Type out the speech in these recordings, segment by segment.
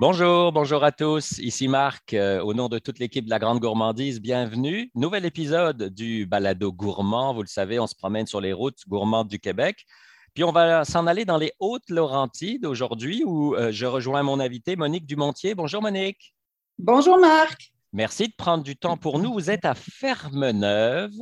Bonjour, bonjour à tous. Ici Marc, euh, au nom de toute l'équipe de la Grande Gourmandise, bienvenue. Nouvel épisode du Balado Gourmand. Vous le savez, on se promène sur les routes gourmandes du Québec. Puis on va s'en aller dans les Hautes-Laurentides aujourd'hui où euh, je rejoins mon invité Monique Dumontier. Bonjour Monique. Bonjour Marc. Merci de prendre du temps pour nous. Vous êtes à Ferme-Neuve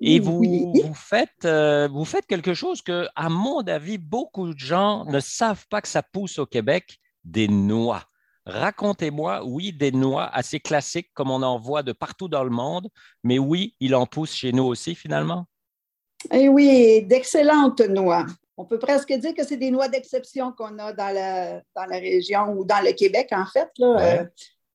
et vous, vous, faites, euh, vous faites quelque chose que, à mon avis, beaucoup de gens ne savent pas que ça pousse au Québec des noix. Racontez-moi, oui, des noix assez classiques comme on en voit de partout dans le monde, mais oui, il en pousse chez nous aussi finalement. Eh oui, d'excellentes noix. On peut presque dire que c'est des noix d'exception qu'on a dans la, dans la région ou dans le Québec, en fait. Euh,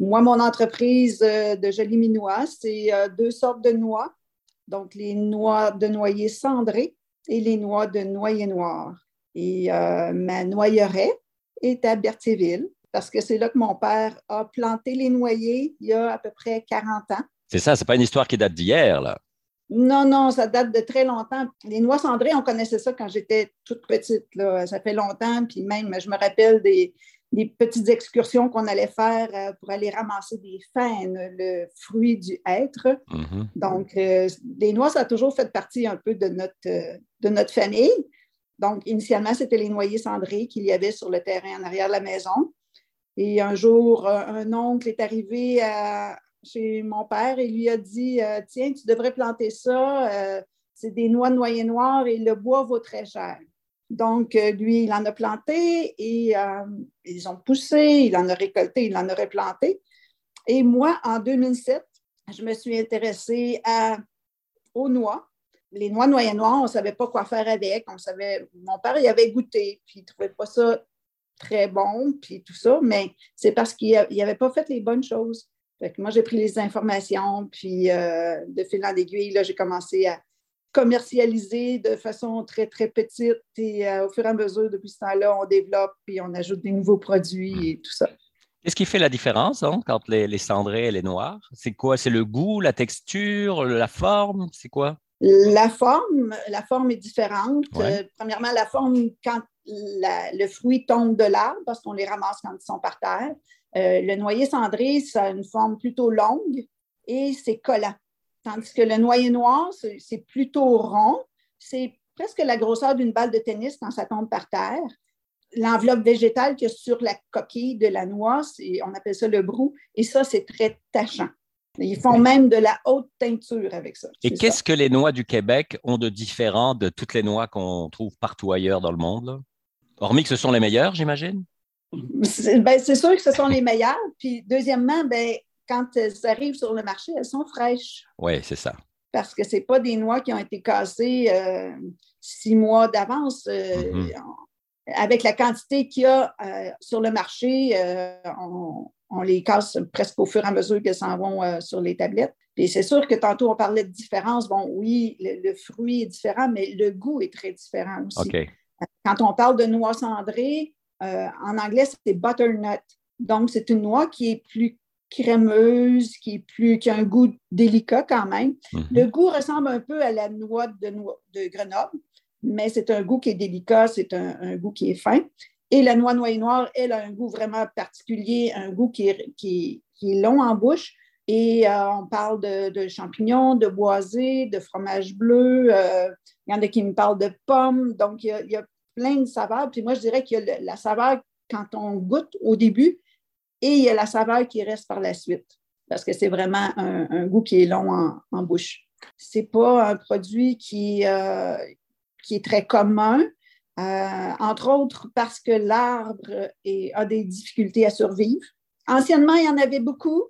moi, mon entreprise euh, de Jolie Minois, c'est euh, deux sortes de noix. Donc, les noix de noyer cendré et les noix de noyer noir. Et ma noyeraie, est à Berthierville parce que c'est là que mon père a planté les noyers il y a à peu près 40 ans. C'est ça, c'est pas une histoire qui date d'hier, là. Non, non, ça date de très longtemps. Les noix cendrées, on connaissait ça quand j'étais toute petite. Là. Ça fait longtemps, puis même, je me rappelle des, petites excursions qu'on allait faire euh, pour aller ramasser des faines, le fruit du être. Mm-hmm. Donc, euh, les noix, ça a toujours fait partie un peu de notre, euh, de notre famille. Donc, initialement, c'était les noyers cendrés qu'il y avait sur le terrain en arrière de la maison. Et un jour, un oncle est arrivé chez mon père et lui a dit euh, Tiens, tu devrais planter ça. Euh, c'est des noix de noyer noir et le bois vaut très cher. Donc, euh, lui, il en a planté et ils ont poussé, il en a récolté, il en a replanté. Et moi, en 2007, je me suis intéressée aux noix les noix noyer noir, on ne savait pas quoi faire avec. On savait, mon père y avait goûté, puis il ne trouvait pas ça très bon, puis tout ça, mais c'est parce qu'il n'avait pas fait les bonnes choses. moi, j'ai pris les informations, puis euh, de fil en aiguille, j'ai commencé à commercialiser de façon très, très petite. Et euh, au fur et à mesure, depuis ce temps-là, on développe, puis on ajoute des nouveaux produits et tout ça. Qu'est-ce qui fait la différence hein, entre les, les cendrés et les noirs? C'est quoi? C'est le goût, la texture, la forme? C'est quoi? La forme, la forme est différente. Euh, premièrement, la forme quand le fruit tombe de l'arbre, parce qu'on les ramasse quand ils sont par terre. Euh, le noyer cendré, ça a une forme plutôt longue et c'est collant. Tandis que le noyer noir, c'est plutôt rond. C'est presque la grosseur d'une balle de tennis quand ça tombe par terre. L'enveloppe végétale qu'il y a sur la coquille de la noix, on appelle ça le brou, et ça, c'est très tachant. Ils font même de la haute teinture avec ça. Et qu'est-ce que les noix du Québec ont de différent de toutes les noix qu'on trouve partout ailleurs dans le monde? Hormis que ce sont les meilleures, j'imagine? Ben, c'est sûr que ce sont les meilleures. Puis, deuxièmement, ben, quand elles arrivent sur le marché, elles sont fraîches. Oui, c'est ça. Parce que ce pas des noix qui ont été cassées euh, six mois d'avance. Euh, mm-hmm. Avec la quantité qu'il y a euh, sur le marché, on, on les casse presque au fur et à mesure qu'elles s'en vont euh, sur les tablettes. Et c'est sûr que tantôt, on parlait de différence. Bon, oui, le, fruit est différent, mais le goût est très différent aussi. Quand on parle de noix cendrée, euh, en anglais, c'est butternut. Donc, c'est une noix qui est plus crémeuse, qui, est plus, qui a un goût délicat quand même. Mm-hmm. Le goût ressemble un peu à la noix de, de Grenoble, mais c'est un goût qui est délicat, c'est un goût qui est fin. Et la noix noyer noire, elle a un goût vraiment particulier, un goût qui est, long en bouche. Et euh, on parle de, champignons, de boisés, de fromage bleu. Euh, il y en a qui me parlent de pommes. Donc, il y, a, plein de saveurs. Puis moi, je dirais qu'il y a la saveur quand on goûte au début et il y a la saveur qui reste par la suite parce que c'est vraiment un, goût qui est long en, bouche. Ce n'est pas un produit qui, euh, qui est très commun. Euh, entre autres parce que l'arbre a des difficultés à survivre. Anciennement, il y en avait beaucoup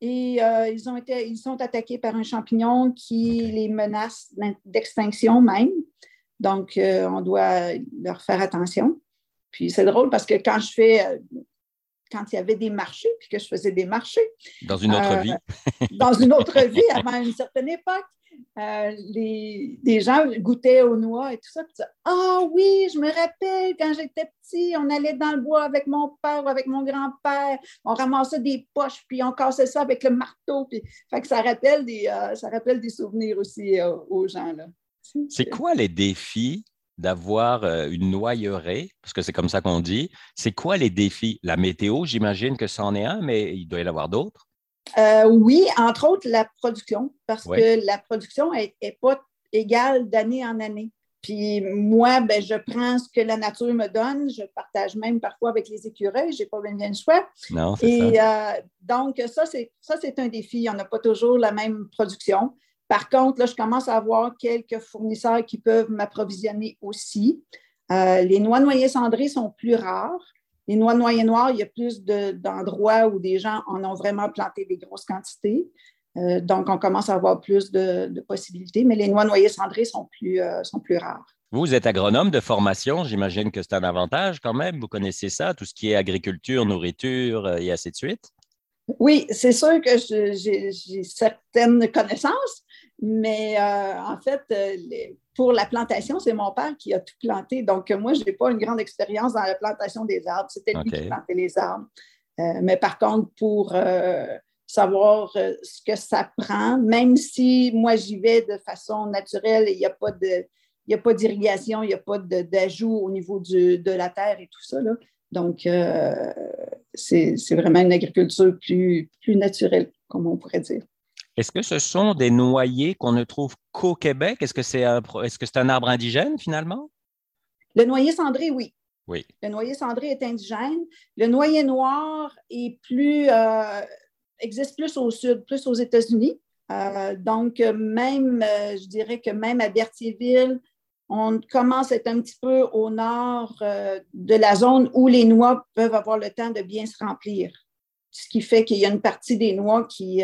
et euh, ils, ont été, ils sont attaqués par un champignon qui les menace d'extinction même. Donc, euh, on doit leur faire attention. Puis c'est drôle parce que quand je fais, quand il y avait des marchés, puis que je faisais des marchés. Dans une autre vie. dans une autre vie, avant une certaine époque. Euh, les, gens goûtaient aux noix et tout ça. Ah oui, je me rappelle quand j'étais petit, on allait dans le bois avec mon père ou avec mon grand-père, on ramassait des poches, puis on cassait ça avec le marteau. Puis, fait que ça rappelle des, euh, ça rappelle des souvenirs aussi euh, aux gens. C'est quoi les défis d'avoir une noyerée, parce que c'est comme ça qu'on dit. C'est quoi les défis? La météo, j'imagine que c'en est un, mais il doit y en avoir d'autres. Euh, oui, entre autres la production, parce que la production n'est pas égale d'année en année. Puis moi, ben, je prends ce que la nature me donne. Je partage même parfois avec les écureuils. Je n'ai pas bien le choix. Non, Et ça. Euh, donc, ça, c'est un défi. On n'a pas toujours la même production. Par contre, là, je commence à avoir quelques fournisseurs qui peuvent m'approvisionner aussi. Euh, les noix noyées cendrées sont plus rares. Les noix noyées noires, il y a plus d'endroits où des gens en ont vraiment planté des grosses quantités. Euh, donc, on commence à avoir plus de, possibilités, mais les noix noyées cendrées sont plus, euh, sont plus rares. Vous êtes agronome de formation, j'imagine que c'est un avantage quand même. Vous connaissez ça, tout ce qui est agriculture, nourriture et ainsi de suite? Oui, c'est sûr que j'ai certaines connaissances, mais euh, en fait, euh, pour la plantation, c'est mon père qui a tout planté. Donc, moi, je n'ai pas une grande expérience dans la plantation des arbres. C'était lui qui plantait les arbres. Euh, mais par contre, pour savoir ce que ça prend, même si moi, j'y vais de façon naturelle et il n'y a pas de. Il a pas d'irrigation, il n'y a pas d'ajout au niveau de la terre et tout ça. Là. Donc, c'est vraiment une agriculture plus, plus naturelle, comme on pourrait dire. Est-ce que ce sont des noyers qu'on ne trouve qu'au Québec? Est-ce que c'est un, est -ce un arbre indigène finalement? Le noyer cendré, oui. Oui. Le noyer cendré est indigène. Le noyer noir est plus, euh, existe plus au sud, plus aux États-Unis. Euh, donc, même, euh, je dirais que même à Berthierville, on commence à être un petit peu au nord de la zone où les noix peuvent avoir le temps de bien se remplir. Ce qui fait qu'il y a une partie des noix qui,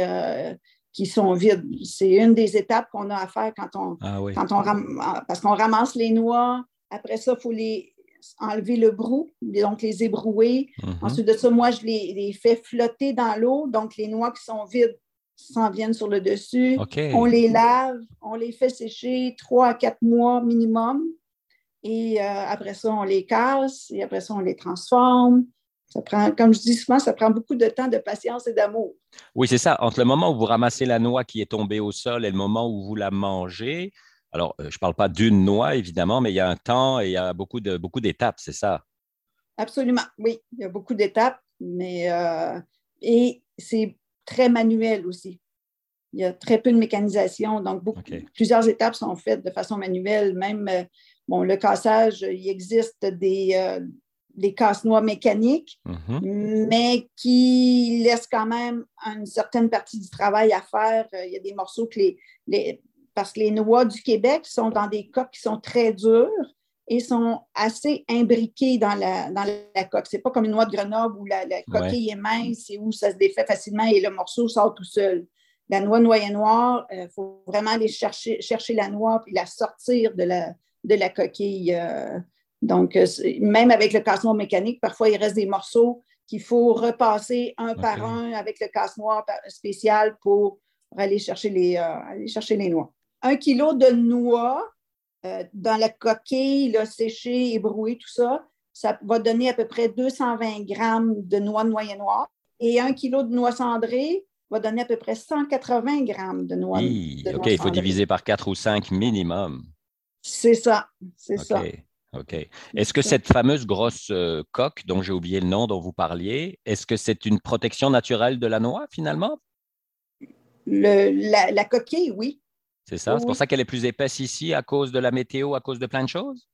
qui sont vides. C'est une des étapes qu'on a à faire quand on, ah quand on parce qu'on ramasse les noix. Après ça, il faut les enlever le brou, donc les ébrouer. Mm-hmm. Ensuite de ça, moi, je les, fais flotter dans l'eau. Donc, les noix qui sont vides s'en viennent sur le dessus. On les lave, on les fait sécher trois à quatre mois minimum. Et euh, après ça, on les casse et après ça, on les transforme. Ça prend, comme je dis souvent, ça prend beaucoup de temps, de patience et d'amour. Oui, c'est ça. Entre le moment où vous ramassez la noix qui est tombée au sol et le moment où vous la mangez, alors euh, je ne parle pas d'une noix, évidemment, mais il y a un temps et il y a beaucoup, de, beaucoup d'étapes, c'est ça? Absolument, oui. Il y a beaucoup d'étapes, mais euh, et c'est très manuel aussi. Il y a très peu de mécanisation, donc plusieurs étapes sont faites de façon manuelle. Même euh, bon, le cassage, il existe des, des casse-noix mécaniques, mm-hmm. mais qui laissent quand même une certaine partie du travail à faire. Euh, il y a des morceaux que les, parce que les noix du Québec sont dans des coques qui sont très dures et sont assez imbriquées dans la, dans la coque. Ce n'est pas comme une noix de Grenoble où la, coquille est mince et où ça se défait facilement et le morceau sort tout seul. La noix noyer noire, il euh, faut vraiment aller chercher, chercher la noix et la sortir de la, de la coquille. Euh, donc, euh, même avec le casse-noir mécanique, parfois, il reste des morceaux qu'il faut repasser un par un avec le casse-noir spécial pour aller chercher les, euh, chercher les noix. Un kilo de noix euh, dans la coquille, là, séchée, ébrouée, tout ça, ça va donner à peu près 220 grammes de noix noyer noire. Et un kilo de noix cendrée va donner à peu près 180 grammes de noix. OK, il faut diviser par 4 ou 5 minimum. C'est ça, c'est ça. OK. Est-ce que cette fameuse grosse euh, coque, dont j'ai oublié le nom dont vous parliez, est-ce que c'est une protection naturelle de la noix finalement? la, coquille, oui. C'est ça? C'est pour ça qu'elle est plus épaisse ici à cause de la météo, à cause de plein de choses?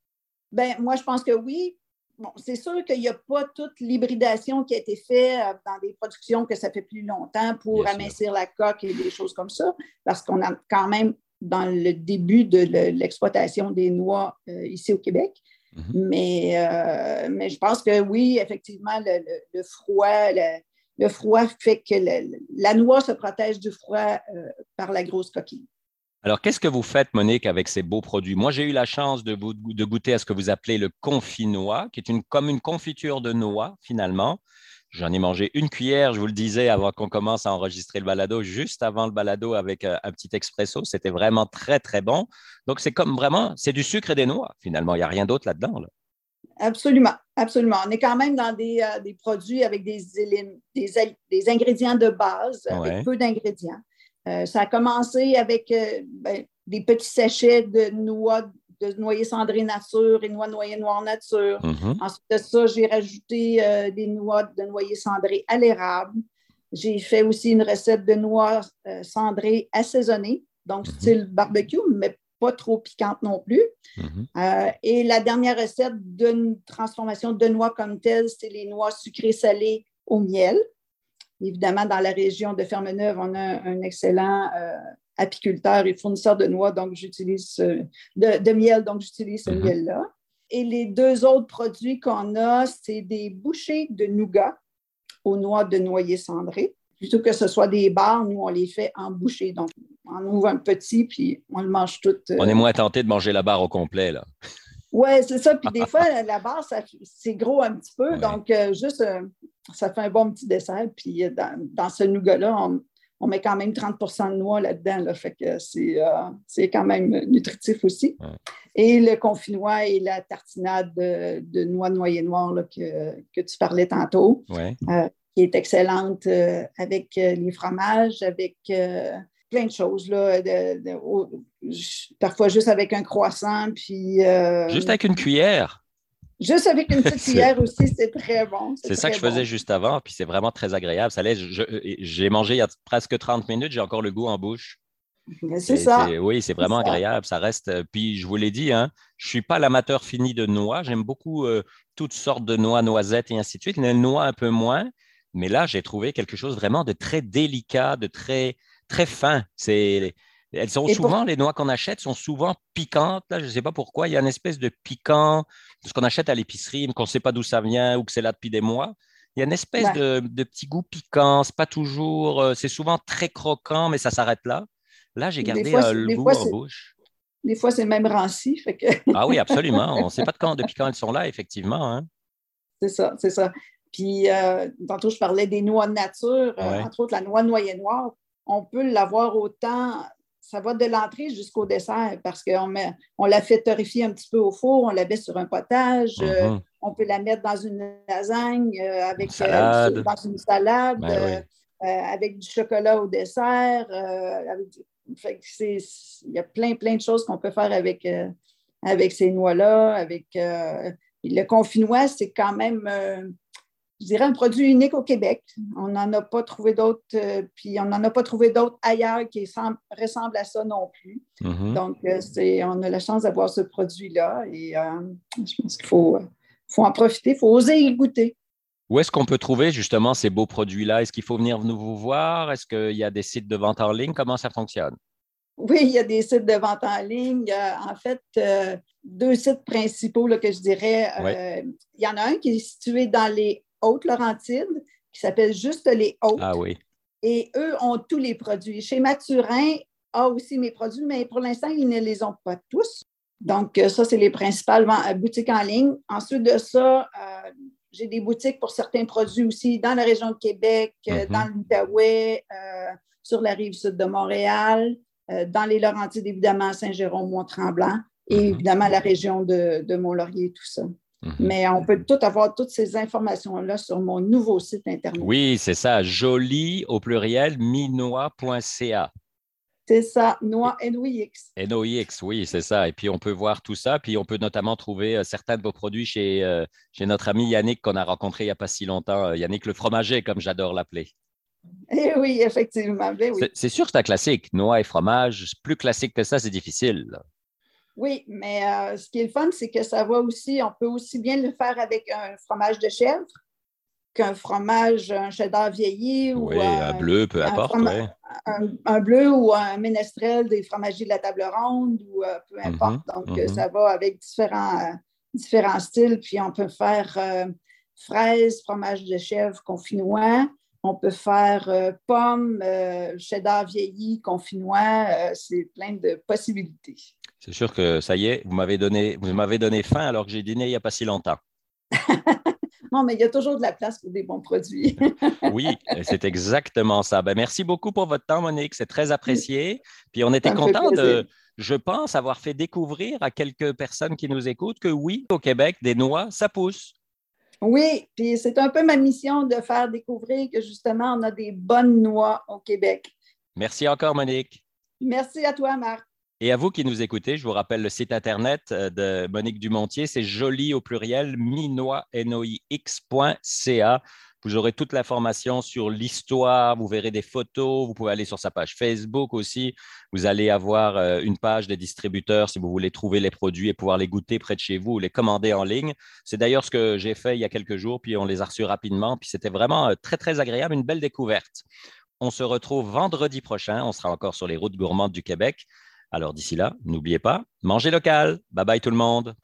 Ben, moi, je pense que oui. Bon, c'est sûr qu'il n'y a pas toute l'hybridation qui a été faite euh, dans des productions que ça fait plus longtemps pour amincir la coque et des choses comme ça, parce qu'on a quand même dans le début de l'exploitation des noix euh, ici au Québec. Mhm. mais, euh, mais je pense que oui, effectivement, le, froid, le, froid fait que la noix se protège du froid euh, par la grosse coquille. Alors, qu'est-ce que vous faites, Monique, avec ces beaux produits? Moi, j'ai eu la chance de, de, goûter à ce que vous appelez le confit-noix, qui est une, comme une confiture de noix, finalement. J'en ai mangé une cuillère, je vous le disais, avant qu'on commence à enregistrer le balado, juste avant le balado avec euh, un petit expresso. C'était vraiment très, très bon. Donc, c'est comme vraiment, c'est du sucre et des noix, finalement. Il n'y a rien d'autre là-dedans. Absolument, absolument. On est quand même dans des, euh, produits avec des, des, ingrédients de base, avec peu d'ingrédients. Euh, ça a commencé avec ben, des petits sachets de noix de noyer cendré nature et noix noyer noir nature. Mhm. Ensuite de ça, j'ai rajouté euh, des noix de noyer cendré à l'érable. J'ai fait aussi une recette de noix euh, cendrées assaisonnées, donc Mhm. style barbecue, mais pas trop piquante non plus. Mhm. Euh, et la dernière recette d'une transformation de noix comme telle, c'est les noix sucrées salées au miel. Évidemment, dans la région de Fermeneuve, on a un excellent euh, apiculteur et fournisseur de noix, donc j'utilise ce- de, de miel, donc j'utilise ce Mhm. miel-là. Et les deux autres produits qu'on a, c'est des bouchées de nougat aux noix de noyer cendré. Plutôt que ce soit des barres, nous, on les fait en bouchées. Donc, on ouvre un petit, puis on le mange tout. euh, On est moins tenté de manger la barre au complet, là. oui, c'est ça. Puis des fois, la barre, c'est gros un petit peu. Ouais. Donc, euh, juste, euh, ça fait un bon petit dessert. Puis euh, dans, dans ce nougat-là, on, on met quand même 30% de noix là-dedans. Là, fait que c'est euh, c'est quand même nutritif aussi. Ouais. Et le confinois et la tartinade de, de noix noyer noir là, que, que tu parlais tantôt, Ouais. qui est excellente euh, avec euh, les fromages, avec euh, plein de choses. Là, de- de- au- parfois juste avec un croissant. Puis, euh, Juste avec une cuillère. Juste avec une petite C'est- cuillère aussi, c'est très bon. C'est ça que je faisais juste avant, puis c'est vraiment très agréable. Ça j'ai mangé il y a presque 30 minutes, j'ai encore le goût en bouche. C'est ça. Oui, c'est vraiment agréable. Ça reste. euh, Puis je vous l'ai dit, hein, je ne suis pas l'amateur fini de noix. J'aime beaucoup euh, toutes sortes de noix, noisettes et ainsi de suite. Les noix un peu moins. Mais là, j'ai trouvé quelque chose vraiment de très délicat, de très, très fin. C'est. Elles sont Et pour- souvent, les noix qu'on achète sont souvent piquantes. Là, je ne sais pas pourquoi. Il y a une espèce de piquant de ce qu'on achète à l'épicerie, mais qu'on ne sait pas d'où ça vient ou que c'est là depuis des mois. Il y a une espèce Ouais. de, de petit goût piquant. C'est pas toujours. euh, c'est souvent très croquant, mais ça s'arrête là. Là, j'ai gardé fois, euh, le goût fois, en bouche. Des fois, c'est même ranci. Fait que Ah oui, absolument. On ne sait pas de quand, depuis quand elles sont là, effectivement. hein. c'est ça, c'est ça. Puis, euh, tantôt, je parlais des noix de nature, euh, Ouais. entre autres la noix noyer noir. On peut l'avoir autant, ça va de l'entrée jusqu'au dessert parce qu'on on la fait torréfier un petit peu au four, on la met sur un potage, euh, Mhm. on peut la mettre dans une lasagne euh, avec Une salade. euh, dans une salade, Ben avec du chocolat au dessert. il y a plein, plein de choses qu'on peut faire avec, avec ces noix-là. Avec le confinois, c'est quand même, je dirais, un produit unique au Québec. On n'en a pas trouvé d'autres, euh, puis on n'en a pas trouvé d'autres ailleurs qui sem- ressemblent à ça non plus. Mhm. Donc, euh, c'est, on a la chance d'avoir ce produit-là et euh, je pense qu'il faut, faut en profiter, il faut oser y goûter. Où est-ce qu'on peut trouver justement ces beaux produits-là? Est-ce qu'il faut venir nous vous voir? Est-ce qu'il y a des sites de vente en ligne? Comment ça fonctionne? Oui, il y a des sites de vente en ligne. En fait, deux sites principaux là, que je dirais. Il y en a un qui est situé dans les Hautes-Laurentides, qui s'appelle juste les Hautes. Ah oui. Et eux ont tous les produits. Chez Mathurin a aussi mes produits, mais pour l'instant, ils ne les ont pas tous. Donc, euh, ça, c'est les principales euh, boutiques en ligne. Ensuite de ça, euh, j'ai des boutiques pour certains produits aussi dans la région de Québec, Mhm. dans l'Outaouais, euh, sur la rive sud de Montréal, euh, dans les Laurentides, évidemment, Saint-Jérôme, Mont-Tremblant, et Mhm. évidemment la région de, de Mont-Laurier, tout ça. Mhm. Mais on peut tout avoir toutes ces informations-là sur mon nouveau site Internet. Oui, c'est ça. Joli au pluriel, minois.ca. C'est ça, Noix NOIX. NOIX, oui, c'est ça. Et puis, on peut voir tout ça. Puis, on peut notamment trouver euh, certains de vos produits chez, euh, chez notre ami Yannick qu'on a rencontré il n'y a pas si longtemps. euh, Yannick le fromager, comme j'adore l'appeler. Eh oui, effectivement. Ben oui. C'est- C'est sûr que c'est un classique. Noix et fromage, plus classique que ça, c'est difficile. Oui, mais euh, ce qui est le fun, c'est que ça va aussi, on peut aussi bien le faire avec un fromage de chèvre qu'un fromage, un cheddar vieilli ou Oui, un bleu, peu importe. ouais. un, un bleu ou un ménestrel des fromagiers de la table ronde ou euh, peu importe. Donc, euh, mhm. ça va avec différents, euh, différents styles. Puis, on peut faire fraises, fromage de chèvre confinois. On peut faire pommes, cheddar vieilli, confinois. C'est plein de possibilités. C'est sûr que ça y est, vous m'avez donné, vous m'avez donné faim alors que j'ai dîné il n'y a pas si longtemps. Non, mais il y a toujours de la place pour des bons produits. Oui, c'est exactement ça. Ben, merci beaucoup pour votre temps, Monique. C'est très apprécié. Puis on était content de, je pense, avoir fait découvrir à quelques personnes qui nous écoutent que oui, au Québec, des noix, ça pousse. oui, puis c'est un peu ma mission de faire découvrir que justement, on a des bonnes noix au Québec. Merci encore, Monique. Merci à toi, Marc. Et à vous qui nous écoutez, je vous rappelle le site internet euh, de Monique Dumontier, c'est joli au pluriel, minoix.ca. Vous aurez toute l'information sur l'histoire, vous verrez des photos, vous pouvez aller sur sa page Facebook aussi. Vous allez avoir euh, une page des distributeurs si vous voulez trouver les produits et pouvoir les goûter près de chez vous ou les commander en ligne. C'est d'ailleurs ce que j'ai fait il y a quelques jours, puis on les a reçus rapidement, puis c'était vraiment euh, très, très agréable, une belle découverte. On se retrouve vendredi prochain, on sera encore sur les routes gourmandes du Québec. Alors d'ici là, n'oubliez pas, mangez local. Bye bye tout le monde.